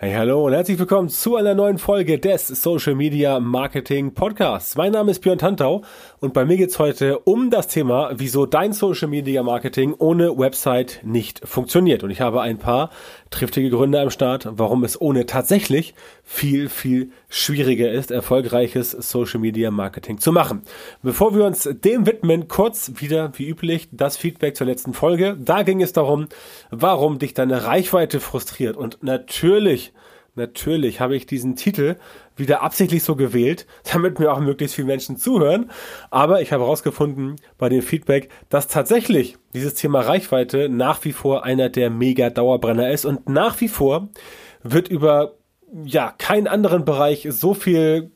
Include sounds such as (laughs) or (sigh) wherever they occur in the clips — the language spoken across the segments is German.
Hey, hallo und herzlich willkommen zu einer neuen Folge des Social Media Marketing Podcasts. Mein Name ist Björn Tantau und bei mir geht's heute um das Thema, wieso dein Social Media Marketing ohne Website nicht funktioniert. Und ich habe ein paar triftige Gründe am Start, warum es ohne tatsächlich viel, viel schwieriger ist, erfolgreiches Social Media Marketing zu machen. Bevor wir uns dem widmen, kurz wieder wie üblich das Feedback zur letzten Folge. Da ging es darum, warum dich deine Reichweite frustriert. Und natürlich Natürlich habe ich diesen Titel wieder absichtlich so gewählt, (laughs) damit mir auch möglichst viele Menschen zuhören. Aber ich habe herausgefunden bei dem Feedback, dass tatsächlich dieses Thema Reichweite nach wie vor einer der Mega-Dauerbrenner ist und nach wie vor wird über ja keinen anderen Bereich so viel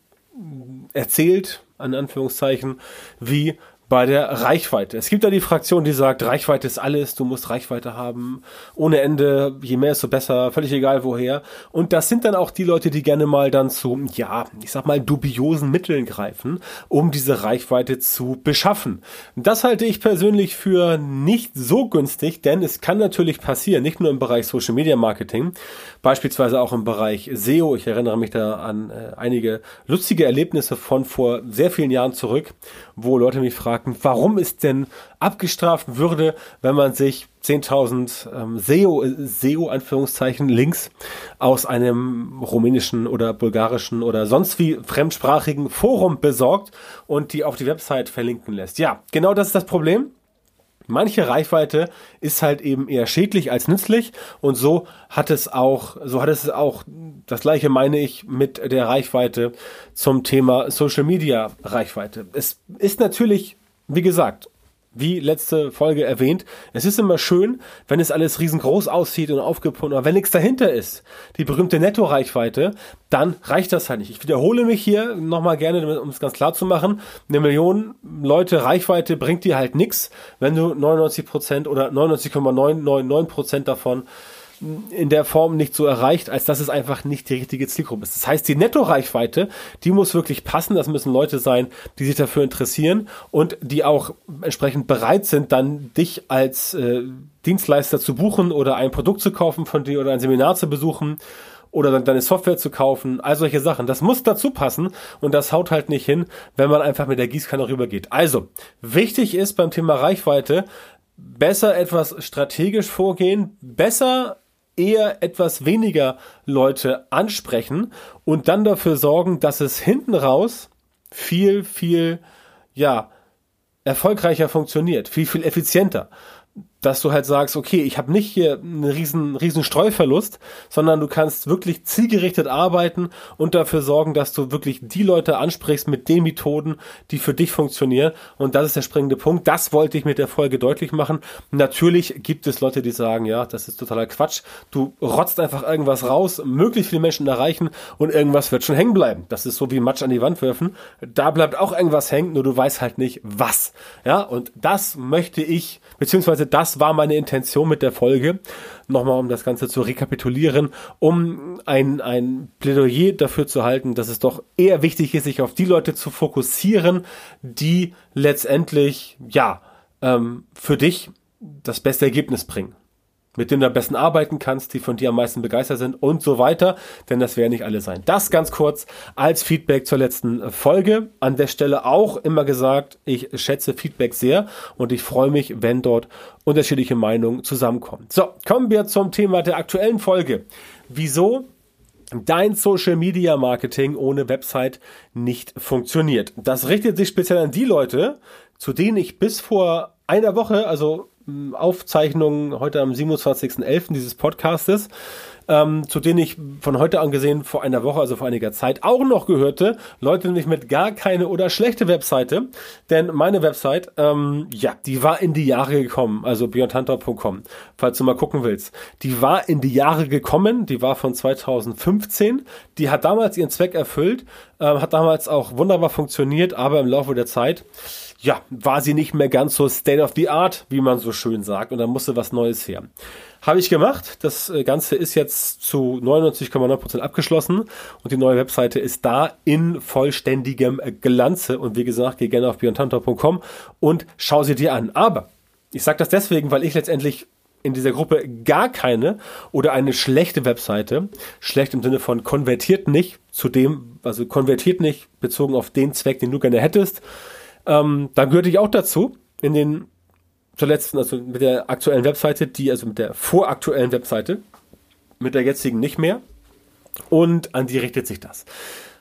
erzählt, an Anführungszeichen, wie bei der Reichweite. Es gibt da die Fraktion, die sagt, Reichweite ist alles, du musst Reichweite haben, ohne Ende, je mehr, desto besser, völlig egal woher. Und das sind dann auch die Leute, die gerne mal dann zu, ja, ich sag mal, dubiosen Mitteln greifen, um diese Reichweite zu beschaffen. Das halte ich persönlich für nicht so günstig, denn es kann natürlich passieren, nicht nur im Bereich Social Media Marketing, beispielsweise auch im Bereich SEO. Ich erinnere mich da an äh, einige lustige Erlebnisse von vor sehr vielen Jahren zurück, wo Leute mich fragen, fragten, warum es denn abgestraft würde, wenn man sich 10.000 ähm, SEO, SEO Anführungszeichen Links aus einem rumänischen oder bulgarischen oder sonst wie fremdsprachigen Forum besorgt und die auf die Website verlinken lässt. Ja, genau das ist das Problem. Manche Reichweite ist halt eben eher schädlich als nützlich und so hat es auch, so hat es auch, das gleiche meine ich mit der Reichweite zum Thema Social Media Reichweite. Es ist natürlich wie gesagt, wie letzte Folge erwähnt, es ist immer schön, wenn es alles riesengroß aussieht und aufgepumpt, aber wenn nichts dahinter ist, die berühmte Nettoreichweite, dann reicht das halt nicht. Ich wiederhole mich hier nochmal gerne, um es ganz klar zu machen. Eine Million Leute Reichweite bringt dir halt nichts, wenn du 99% oder 99,999% davon in der Form nicht so erreicht, als dass es einfach nicht die richtige Zielgruppe ist. Das heißt, die Nettoreichweite, die muss wirklich passen. Das müssen Leute sein, die sich dafür interessieren und die auch entsprechend bereit sind, dann dich als äh, Dienstleister zu buchen oder ein Produkt zu kaufen von dir oder ein Seminar zu besuchen oder dann deine Software zu kaufen, all solche Sachen. Das muss dazu passen und das haut halt nicht hin, wenn man einfach mit der Gießkanne rübergeht. Also, wichtig ist beim Thema Reichweite, besser etwas strategisch vorgehen, besser eher etwas weniger Leute ansprechen und dann dafür sorgen, dass es hinten raus viel, viel, ja, erfolgreicher funktioniert, viel, viel effizienter dass du halt sagst, okay, ich habe nicht hier einen riesen, riesen Streuverlust, sondern du kannst wirklich zielgerichtet arbeiten und dafür sorgen, dass du wirklich die Leute ansprichst mit den Methoden, die für dich funktionieren. Und das ist der springende Punkt. Das wollte ich mit der Folge deutlich machen. Natürlich gibt es Leute, die sagen, ja, das ist totaler Quatsch. Du rotzt einfach irgendwas raus, möglichst viele Menschen erreichen und irgendwas wird schon hängen bleiben. Das ist so wie Matsch an die Wand werfen. Da bleibt auch irgendwas hängen, nur du weißt halt nicht was. Ja, und das möchte ich, beziehungsweise das das war meine Intention mit der Folge. Nochmal, um das Ganze zu rekapitulieren, um ein, ein Plädoyer dafür zu halten, dass es doch eher wichtig ist, sich auf die Leute zu fokussieren, die letztendlich, ja, ähm, für dich das beste Ergebnis bringen mit denen du am besten arbeiten kannst, die von dir am meisten begeistert sind und so weiter, denn das werden nicht alle sein. Das ganz kurz als Feedback zur letzten Folge. An der Stelle auch immer gesagt, ich schätze Feedback sehr und ich freue mich, wenn dort unterschiedliche Meinungen zusammenkommen. So, kommen wir zum Thema der aktuellen Folge. Wieso dein Social Media Marketing ohne Website nicht funktioniert. Das richtet sich speziell an die Leute, zu denen ich bis vor einer Woche, also Aufzeichnungen heute am 27.11. dieses Podcastes, ähm, zu denen ich von heute an gesehen vor einer Woche, also vor einiger Zeit, auch noch gehörte. Leute nämlich mit gar keine oder schlechte Webseite. Denn meine Website, ähm, ja, die war in die Jahre gekommen, also beyondhunter.com, falls du mal gucken willst. Die war in die Jahre gekommen, die war von 2015. Die hat damals ihren Zweck erfüllt, äh, hat damals auch wunderbar funktioniert, aber im Laufe der Zeit ja, war sie nicht mehr ganz so state of the art, wie man so schön sagt, und da musste was Neues her. Habe ich gemacht. Das äh, Ganze ist jetzt zu 99,9% abgeschlossen und die neue Webseite ist da in vollständigem Glanze. Und wie gesagt, geh gerne auf björntantor.com und schau sie dir an. Aber ich sage das deswegen, weil ich letztendlich in dieser Gruppe gar keine oder eine schlechte Webseite, schlecht im Sinne von konvertiert nicht zu dem, also konvertiert nicht bezogen auf den Zweck, den du gerne hättest, ähm, dann gehörte ich auch dazu in den zuletzt, also mit der aktuellen Webseite, die, also mit der voraktuellen Webseite, mit der jetzigen nicht mehr. Und an die richtet sich das.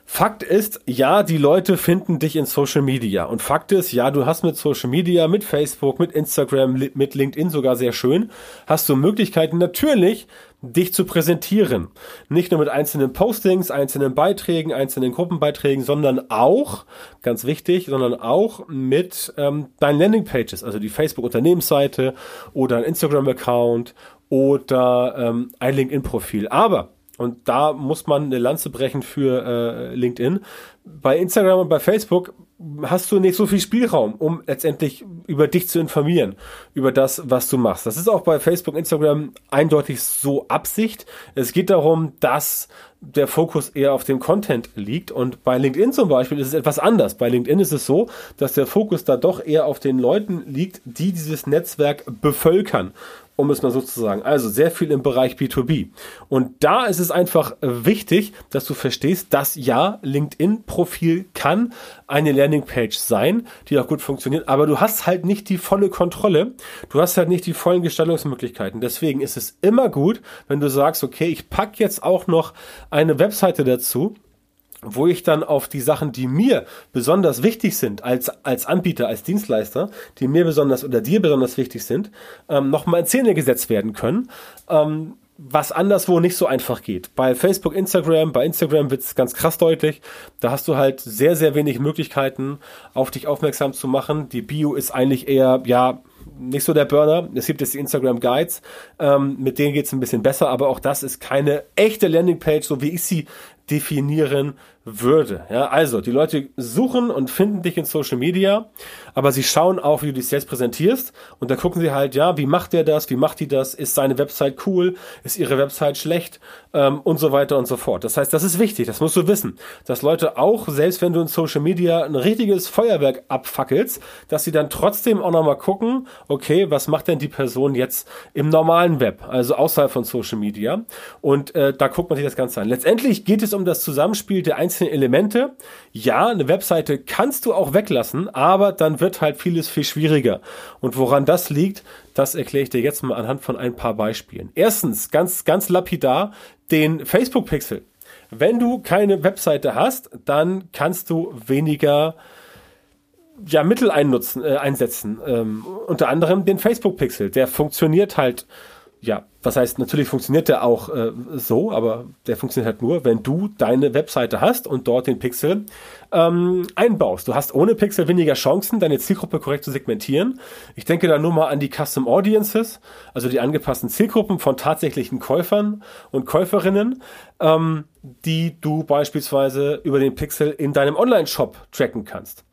Fakt ist, ja, die Leute finden dich in Social Media. Und Fakt ist, ja, du hast mit Social Media, mit Facebook, mit Instagram, mit LinkedIn sogar sehr schön, hast du Möglichkeiten natürlich, dich zu präsentieren. Nicht nur mit einzelnen Postings, einzelnen Beiträgen, einzelnen Gruppenbeiträgen, sondern auch, ganz wichtig, sondern auch mit ähm, deinen Landingpages, also die Facebook-Unternehmensseite oder ein Instagram-Account oder ähm, ein LinkedIn-Profil. Aber und da muss man eine Lanze brechen für äh, LinkedIn. Bei Instagram und bei Facebook hast du nicht so viel Spielraum, um letztendlich über dich zu informieren, über das, was du machst. Das ist auch bei Facebook, Instagram eindeutig so Absicht. Es geht darum, dass der Fokus eher auf dem Content liegt. Und bei LinkedIn zum Beispiel ist es etwas anders. Bei LinkedIn ist es so, dass der Fokus da doch eher auf den Leuten liegt, die dieses Netzwerk bevölkern um es mal so zu sagen. Also sehr viel im Bereich B2B. Und da ist es einfach wichtig, dass du verstehst, dass ja, LinkedIn-Profil kann eine Landingpage sein, die auch gut funktioniert, aber du hast halt nicht die volle Kontrolle. Du hast halt nicht die vollen Gestaltungsmöglichkeiten. Deswegen ist es immer gut, wenn du sagst, okay, ich packe jetzt auch noch eine Webseite dazu, wo ich dann auf die Sachen, die mir besonders wichtig sind, als, als Anbieter, als Dienstleister, die mir besonders oder dir besonders wichtig sind, ähm, nochmal in Szene gesetzt werden können. Ähm, was anderswo nicht so einfach geht. Bei Facebook, Instagram, bei Instagram wird es ganz krass deutlich. Da hast du halt sehr, sehr wenig Möglichkeiten, auf dich aufmerksam zu machen. Die Bio ist eigentlich eher, ja, nicht so der Burner. Es gibt jetzt die Instagram Guides, ähm, mit denen geht es ein bisschen besser, aber auch das ist keine echte Landingpage, so wie ich sie definieren würde. Ja, also die Leute suchen und finden dich in Social Media, aber sie schauen auch, wie du dich selbst präsentierst und da gucken sie halt, ja, wie macht der das, wie macht die das, ist seine Website cool, ist ihre Website schlecht ähm, und so weiter und so fort. Das heißt, das ist wichtig, das musst du wissen, dass Leute auch, selbst wenn du in Social Media ein richtiges Feuerwerk abfackelst, dass sie dann trotzdem auch nochmal gucken, okay, was macht denn die Person jetzt im normalen Web, also außerhalb von Social Media und äh, da guckt man sich das Ganze an. Letztendlich geht es um das Zusammenspiel der einzelnen einzelne Elemente. Ja, eine Webseite kannst du auch weglassen, aber dann wird halt vieles viel schwieriger. Und woran das liegt, das erkläre ich dir jetzt mal anhand von ein paar Beispielen. Erstens, ganz, ganz lapidar, den Facebook-Pixel. Wenn du keine Webseite hast, dann kannst du weniger ja, Mittel einnutzen, äh, einsetzen. Ähm, unter anderem den Facebook-Pixel. Der funktioniert halt ja, was heißt, natürlich funktioniert der auch äh, so, aber der funktioniert halt nur, wenn du deine Webseite hast und dort den Pixel ähm, einbaust. Du hast ohne Pixel weniger Chancen, deine Zielgruppe korrekt zu segmentieren. Ich denke da nur mal an die Custom Audiences, also die angepassten Zielgruppen von tatsächlichen Käufern und Käuferinnen, ähm, die du beispielsweise über den Pixel in deinem Online-Shop tracken kannst.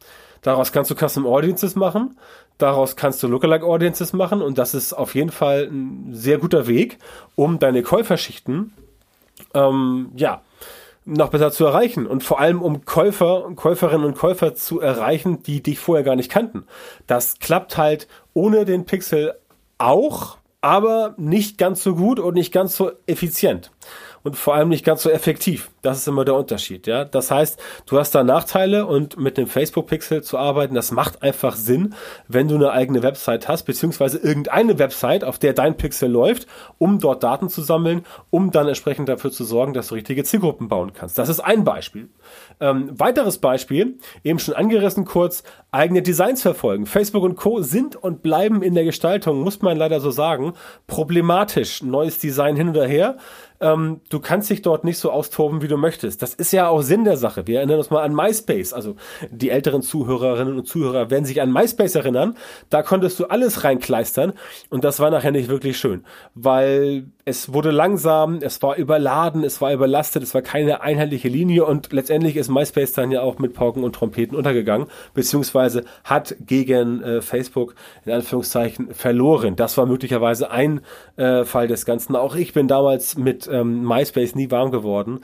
Daraus kannst du Custom Audiences machen. Daraus kannst du Lookalike Audiences machen und das ist auf jeden Fall ein sehr guter Weg, um deine Käuferschichten ähm, ja noch besser zu erreichen und vor allem um Käufer, Käuferinnen und Käufer zu erreichen, die dich vorher gar nicht kannten. Das klappt halt ohne den Pixel auch, aber nicht ganz so gut und nicht ganz so effizient und vor allem nicht ganz so effektiv. Das ist immer der Unterschied, ja. Das heißt, du hast da Nachteile und mit dem Facebook-Pixel zu arbeiten, das macht einfach Sinn, wenn du eine eigene Website hast, beziehungsweise irgendeine Website, auf der dein Pixel läuft, um dort Daten zu sammeln, um dann entsprechend dafür zu sorgen, dass du richtige Zielgruppen bauen kannst. Das ist ein Beispiel. Ähm, weiteres Beispiel, eben schon angerissen kurz, eigene Designs verfolgen. Facebook und Co. sind und bleiben in der Gestaltung, muss man leider so sagen, problematisch. Neues Design hin oder her ähm, du kannst dich dort nicht so austoben, wie du möchtest. Das ist ja auch Sinn der Sache. Wir erinnern uns mal an MySpace. Also die älteren Zuhörerinnen und Zuhörer werden sich an MySpace erinnern. Da konntest du alles reinkleistern und das war nachher nicht wirklich schön, weil es wurde langsam, es war überladen, es war überlastet, es war keine einheitliche Linie und letztendlich ist MySpace dann ja auch mit Pauken und Trompeten untergegangen, beziehungsweise hat gegen äh, Facebook in Anführungszeichen verloren. Das war möglicherweise ein äh, Fall des Ganzen. Auch ich bin damals mit ähm, MySpace nie warm geworden,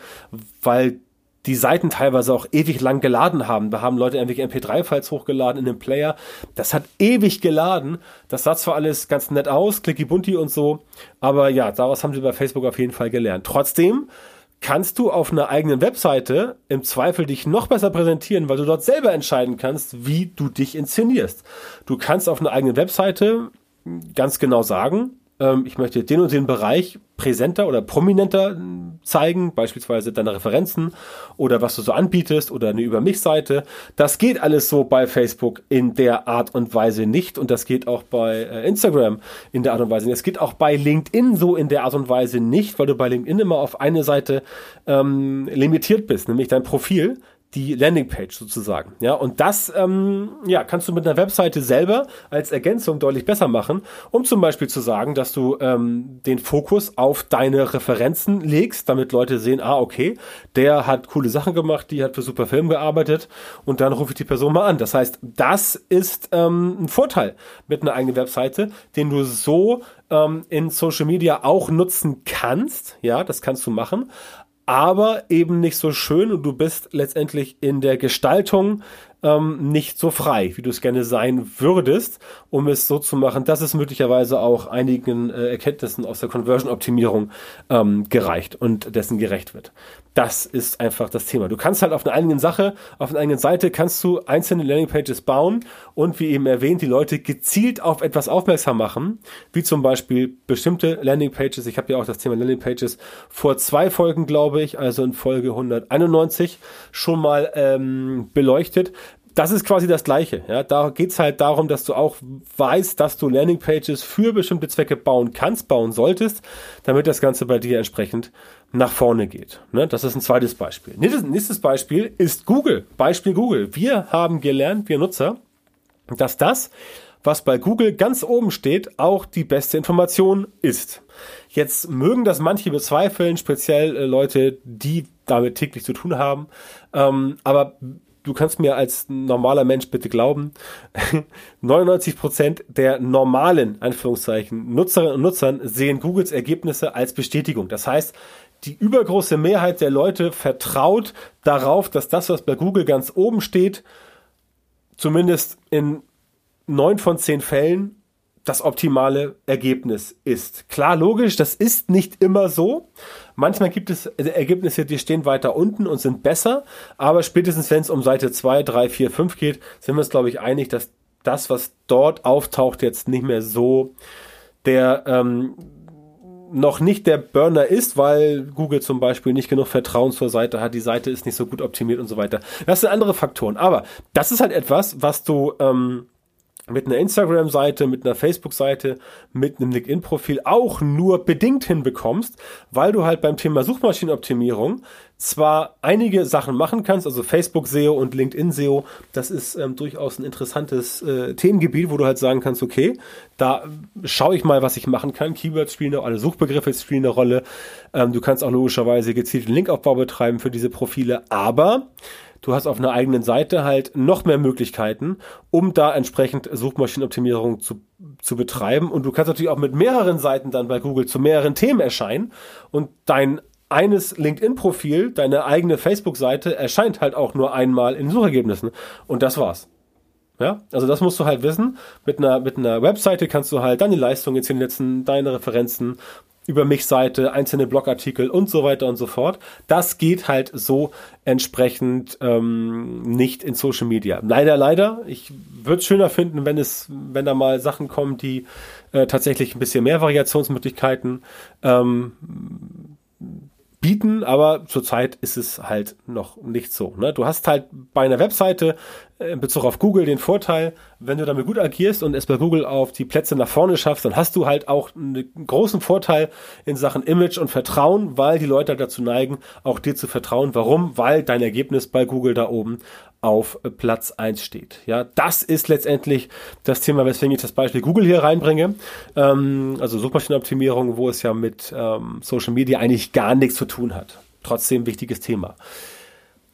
weil die Seiten teilweise auch ewig lang geladen haben. Da haben Leute irgendwelche MP3-Files hochgeladen in den Player. Das hat ewig geladen. Das sah zwar alles ganz nett aus, clicky bunti und so, aber ja, daraus haben sie bei Facebook auf jeden Fall gelernt. Trotzdem kannst du auf einer eigenen Webseite im Zweifel dich noch besser präsentieren, weil du dort selber entscheiden kannst, wie du dich inszenierst. Du kannst auf einer eigenen Webseite ganz genau sagen, ich möchte den und den Bereich präsenter oder prominenter zeigen, beispielsweise deine Referenzen oder was du so anbietest oder eine Über mich Seite. Das geht alles so bei Facebook in der Art und Weise nicht und das geht auch bei äh, Instagram in der Art und Weise nicht. Es geht auch bei LinkedIn so in der Art und Weise nicht, weil du bei LinkedIn immer auf eine Seite ähm, limitiert bist, nämlich dein Profil die Landingpage sozusagen. Ja, und das ähm, ja, kannst du mit einer Webseite selber als Ergänzung deutlich besser machen, um zum Beispiel zu sagen, dass du ähm, den Fokus auf deine Referenzen legst, damit Leute sehen, ah, okay, der hat coole Sachen gemacht, die hat für super Film gearbeitet und dann rufe ich die Person mal an. Das heißt, das ist ähm, ein Vorteil mit einer eigenen Webseite, den du so ähm, in Social Media auch nutzen kannst. Ja, das kannst du machen aber eben nicht so schön und du bist letztendlich in der Gestaltung ähm, nicht so frei, wie du es gerne sein würdest, um es so zu machen, dass es möglicherweise auch einigen äh, Erkenntnissen aus der Conversion-Optimierung ähm, gereicht und dessen gerecht wird. Das ist einfach das Thema. Du kannst halt auf einer eigenen Sache, auf einer eigenen Seite kannst du einzelne Landingpages bauen und wie eben erwähnt, die Leute gezielt auf etwas aufmerksam machen, wie zum Beispiel bestimmte Landingpages. Ich habe ja auch das Thema Landingpages vor zwei Folgen, glaube ich, also in Folge 191 schon mal ähm, beleuchtet das ist quasi das Gleiche. Ja, da geht's halt darum, dass du auch weißt, dass du Landingpages für bestimmte Zwecke bauen kannst, bauen solltest, damit das Ganze bei dir entsprechend nach vorne geht. Ne? Das ist ein zweites Beispiel. Nächstes Beispiel ist Google. Beispiel Google. Wir haben gelernt, wir Nutzer, dass das, was bei Google ganz oben steht, auch die beste Information ist. Jetzt mögen das manche bezweifeln, speziell äh, Leute, die damit täglich zu tun haben. Ähm, aber du kannst mir als normaler Mensch bitte glauben, (laughs) 99% der normalen, Anführungszeichen, Nutzerinnen und Nutzern sehen Googles Ergebnisse als Bestätigung. Das heißt, die übergroße Mehrheit der Leute vertraut darauf, dass das, was bei Google ganz oben steht, zumindest in neun von zehn Fällen das optimale Ergebnis ist. Klar, logisch, das ist nicht immer so. Manchmal gibt es Ergebnisse, die stehen weiter unten und sind besser, aber spätestens wenn es um Seite 2, 3, 4, 5 geht, sind wir uns, glaube ich, einig, dass das, was dort auftaucht, jetzt nicht mehr so der ähm, noch nicht der Burner ist, weil Google zum Beispiel nicht genug Vertrauen zur Seite hat, die Seite ist nicht so gut optimiert und so weiter. Das sind andere Faktoren. Aber das ist halt etwas, was du ähm, mit einer Instagram-Seite, mit einer Facebook-Seite, mit einem LinkedIn-Profil auch nur bedingt hinbekommst, weil du halt beim Thema Suchmaschinenoptimierung zwar einige Sachen machen kannst, also Facebook-SEO und LinkedIn-SEO, das ist ähm, durchaus ein interessantes äh, Themengebiet, wo du halt sagen kannst, okay, da schaue ich mal, was ich machen kann. Keywords spielen eine Rolle, Suchbegriffe spielen eine Rolle. Ähm, du kannst auch logischerweise gezielten Linkaufbau betreiben für diese Profile, aber du hast auf einer eigenen Seite halt noch mehr Möglichkeiten, um da entsprechend Suchmaschinenoptimierung zu, zu betreiben. Und du kannst natürlich auch mit mehreren Seiten dann bei Google zu mehreren Themen erscheinen und dein eines LinkedIn-Profil, deine eigene Facebook-Seite erscheint halt auch nur einmal in Suchergebnissen. Und das war's. Ja, also das musst du halt wissen. Mit einer, mit einer Webseite kannst du halt deine Leistungen jetzt hinsetzen, deine Referenzen, über mich Seite, einzelne Blogartikel und so weiter und so fort. Das geht halt so entsprechend ähm, nicht in Social Media. Leider, leider. Ich würde es schöner finden, wenn es, wenn da mal Sachen kommen, die äh, tatsächlich ein bisschen mehr Variationsmöglichkeiten ähm, bieten, aber zurzeit ist es halt noch nicht so. Ne? Du hast halt bei einer Webseite in Bezug auf Google den Vorteil, wenn du damit gut agierst und es bei Google auf die Plätze nach vorne schaffst, dann hast du halt auch einen großen Vorteil in Sachen Image und Vertrauen, weil die Leute dazu neigen, auch dir zu vertrauen. Warum? Weil dein Ergebnis bei Google da oben auf Platz eins steht. Ja, das ist letztendlich das Thema, weswegen ich das Beispiel Google hier reinbringe. Ähm, also Suchmaschinenoptimierung, wo es ja mit ähm, Social Media eigentlich gar nichts zu tun hat. Trotzdem wichtiges Thema.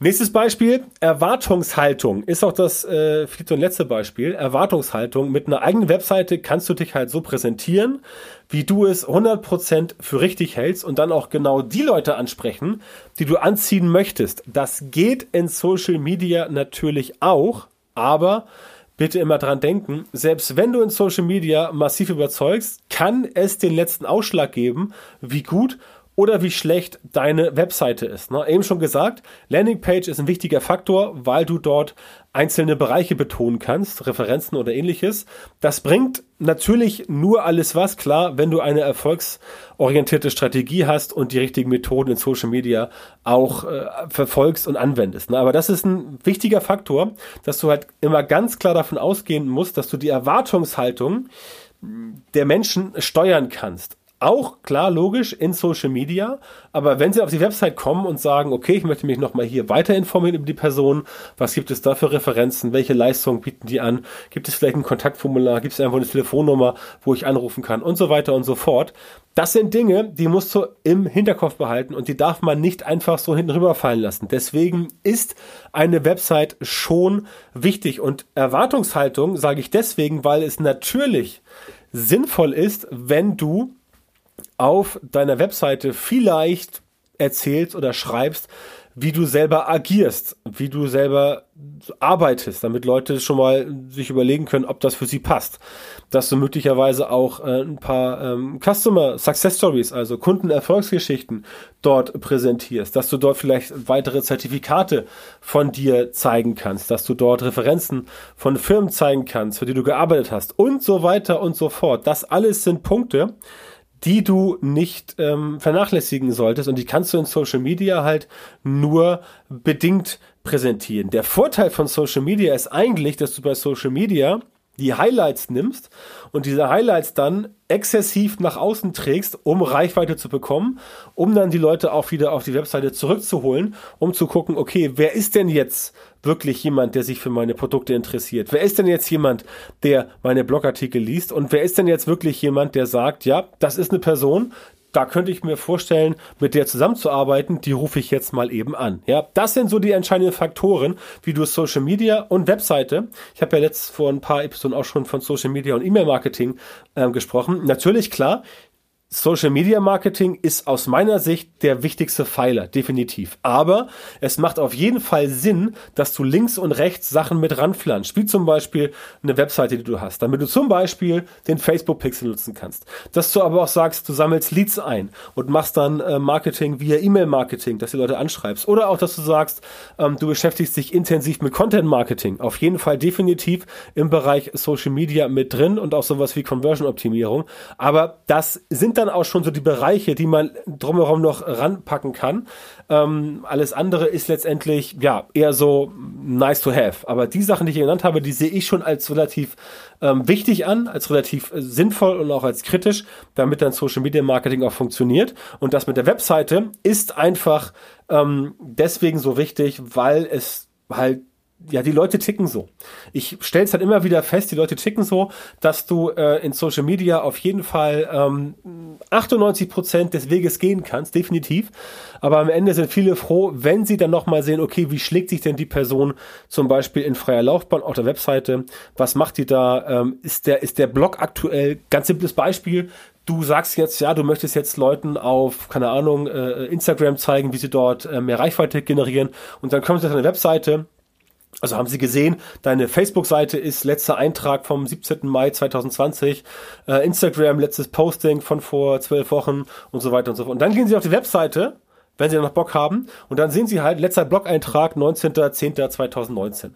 Nächstes Beispiel, Erwartungshaltung ist auch das äh, vierte und letzte Beispiel. Erwartungshaltung. Mit einer eigenen Webseite kannst du dich halt so präsentieren, wie du es 100% für richtig hältst und dann auch genau die Leute ansprechen, die du anziehen möchtest. Das geht in Social Media natürlich auch, aber bitte immer dran denken, selbst wenn du in Social Media massiv überzeugst, kann es den letzten Ausschlag geben, wie gut oder wie schlecht deine Webseite ist. Ne? Eben schon gesagt, Landingpage ist ein wichtiger Faktor, weil du dort einzelne Bereiche betonen kannst, Referenzen oder ähnliches. Das bringt natürlich nur alles was, klar, wenn du eine erfolgsorientierte Strategie hast und die richtigen Methoden in Social Media auch äh, verfolgst und anwendest. Ne? Aber das ist ein wichtiger Faktor, dass du halt immer ganz klar davon ausgehen musst, dass du die Erwartungshaltung der Menschen steuern kannst auch klar logisch in Social Media, aber wenn Sie auf die Website kommen und sagen, okay, ich möchte mich nochmal hier weiter informieren über die Person, was gibt es da für Referenzen, welche Leistungen bieten die an, gibt es vielleicht ein Kontaktformular, gibt es einfach eine Telefonnummer, wo ich anrufen kann und so weiter und so fort. Das sind Dinge, die musst du im Hinterkopf behalten und die darf man nicht einfach so hinten rüberfallen lassen. Deswegen ist eine Website schon wichtig und Erwartungshaltung sage ich deswegen, weil es natürlich sinnvoll ist, wenn du auf deiner Webseite vielleicht erzählst oder schreibst, wie du selber agierst, wie du selber arbeitest, damit Leute schon mal sich überlegen können, ob das für sie passt. Dass du möglicherweise auch äh, ein paar ähm, Customer Success Stories, also Kundenerfolgsgeschichten dort präsentierst, dass du dort vielleicht weitere Zertifikate von dir zeigen kannst, dass du dort Referenzen von Firmen zeigen kannst, für die du gearbeitet hast und so weiter und so fort. Das alles sind Punkte, die du nicht ähm, vernachlässigen solltest und die kannst du in Social Media halt nur bedingt präsentieren. Der Vorteil von Social Media ist eigentlich, dass du bei Social Media die Highlights nimmst und diese Highlights dann exzessiv nach außen trägst, um Reichweite zu bekommen, um dann die Leute auch wieder auf die Webseite zurückzuholen, um zu gucken, okay, wer ist denn jetzt wirklich jemand, der sich für meine Produkte interessiert? Wer ist denn jetzt jemand, der meine Blogartikel liest? Und wer ist denn jetzt wirklich jemand, der sagt, ja, das ist eine Person, da könnte ich mir vorstellen, mit der zusammenzuarbeiten, die rufe ich jetzt mal eben an. Ja, das sind so die entscheidenden Faktoren, wie du Social Media und Webseite. Ich habe ja letzt vor ein paar Episoden auch schon von Social Media und E-Mail-Marketing äh, gesprochen. Natürlich klar, Social Media Marketing ist aus meiner Sicht der wichtigste Pfeiler, definitiv. Aber es macht auf jeden Fall Sinn, dass du links und rechts Sachen mit ranflanscht, wie zum Beispiel eine Webseite, die du hast, damit du zum Beispiel den Facebook Pixel nutzen kannst. Dass du aber auch sagst, du sammelst Leads ein und machst dann äh, Marketing via E-Mail Marketing, dass du Leute anschreibst. Oder auch, dass du sagst, ähm, du beschäftigst dich intensiv mit Content Marketing. Auf jeden Fall definitiv im Bereich Social Media mit drin und auch sowas wie Conversion Optimierung. Aber das sind dann auch schon so die Bereiche, die man drumherum noch ranpacken kann. Ähm, alles andere ist letztendlich ja eher so nice to have. Aber die Sachen, die ich genannt habe, die sehe ich schon als relativ ähm, wichtig an, als relativ äh, sinnvoll und auch als kritisch, damit dann Social Media Marketing auch funktioniert. Und das mit der Webseite ist einfach ähm, deswegen so wichtig, weil es halt ja, die Leute ticken so. Ich stelle es halt immer wieder fest, die Leute ticken so, dass du äh, in Social Media auf jeden Fall ähm, 98 Prozent des Weges gehen kannst, definitiv. Aber am Ende sind viele froh, wenn sie dann nochmal sehen, okay, wie schlägt sich denn die Person zum Beispiel in freier Laufbahn auf der Webseite? Was macht die da? Ähm, ist der, ist der Blog aktuell? Ganz simples Beispiel du sagst jetzt, ja, du möchtest jetzt Leuten auf, keine Ahnung, äh, Instagram zeigen, wie sie dort äh, mehr Reichweite generieren und dann kommen sie auf eine Webseite also haben Sie gesehen, deine Facebook-Seite ist letzter Eintrag vom 17. Mai 2020, äh, Instagram letztes Posting von vor zwölf Wochen und so weiter und so fort. Und dann gehen Sie auf die Webseite, wenn Sie noch Bock haben, und dann sehen Sie halt letzter Blog-Eintrag 19.10.2019.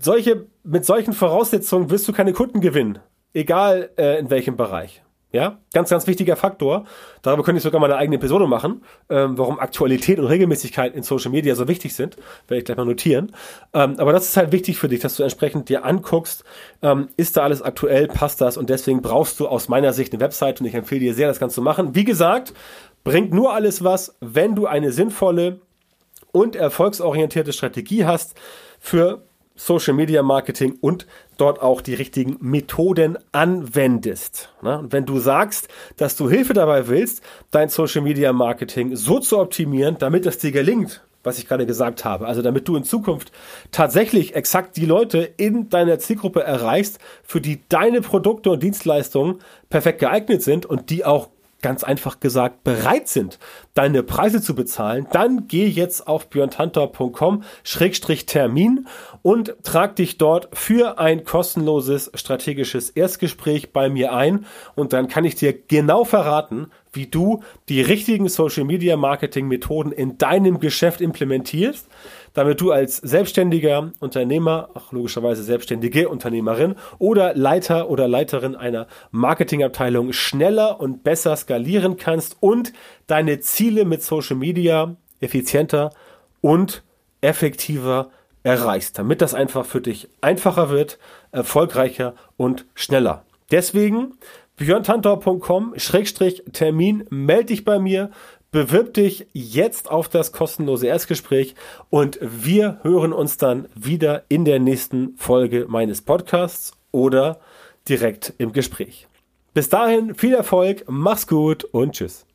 Solche, mit solchen Voraussetzungen wirst du keine Kunden gewinnen, egal äh, in welchem Bereich. Ja, ganz, ganz wichtiger Faktor. Darüber könnte ich sogar mal eine eigene Episode machen, ähm, warum Aktualität und Regelmäßigkeit in Social Media so wichtig sind. Werde ich gleich mal notieren. Ähm, aber das ist halt wichtig für dich, dass du entsprechend dir anguckst, ähm, ist da alles aktuell, passt das und deswegen brauchst du aus meiner Sicht eine Website und ich empfehle dir sehr, das Ganze zu machen. Wie gesagt, bringt nur alles was, wenn du eine sinnvolle und erfolgsorientierte Strategie hast für Social Media Marketing und dort auch die richtigen Methoden anwendest. Und wenn du sagst, dass du Hilfe dabei willst, dein Social Media Marketing so zu optimieren, damit es dir gelingt, was ich gerade gesagt habe. Also damit du in Zukunft tatsächlich exakt die Leute in deiner Zielgruppe erreichst, für die deine Produkte und Dienstleistungen perfekt geeignet sind und die auch ganz einfach gesagt bereit sind, deine Preise zu bezahlen, dann geh jetzt auf björntantor.com-termin und trag dich dort für ein kostenloses strategisches Erstgespräch bei mir ein. Und dann kann ich dir genau verraten, wie du die richtigen Social Media Marketing Methoden in deinem Geschäft implementierst, damit du als selbstständiger Unternehmer, auch logischerweise selbstständige Unternehmerin oder Leiter oder Leiterin einer Marketingabteilung schneller und besser skalieren kannst und deine Ziele mit Social Media effizienter und effektiver erreichst, damit das einfach für dich einfacher wird, erfolgreicher und schneller. Deswegen björntantor.com-termin, melde dich bei mir, bewirb dich jetzt auf das kostenlose Erstgespräch und wir hören uns dann wieder in der nächsten Folge meines Podcasts oder direkt im Gespräch. Bis dahin viel Erfolg, mach's gut und tschüss.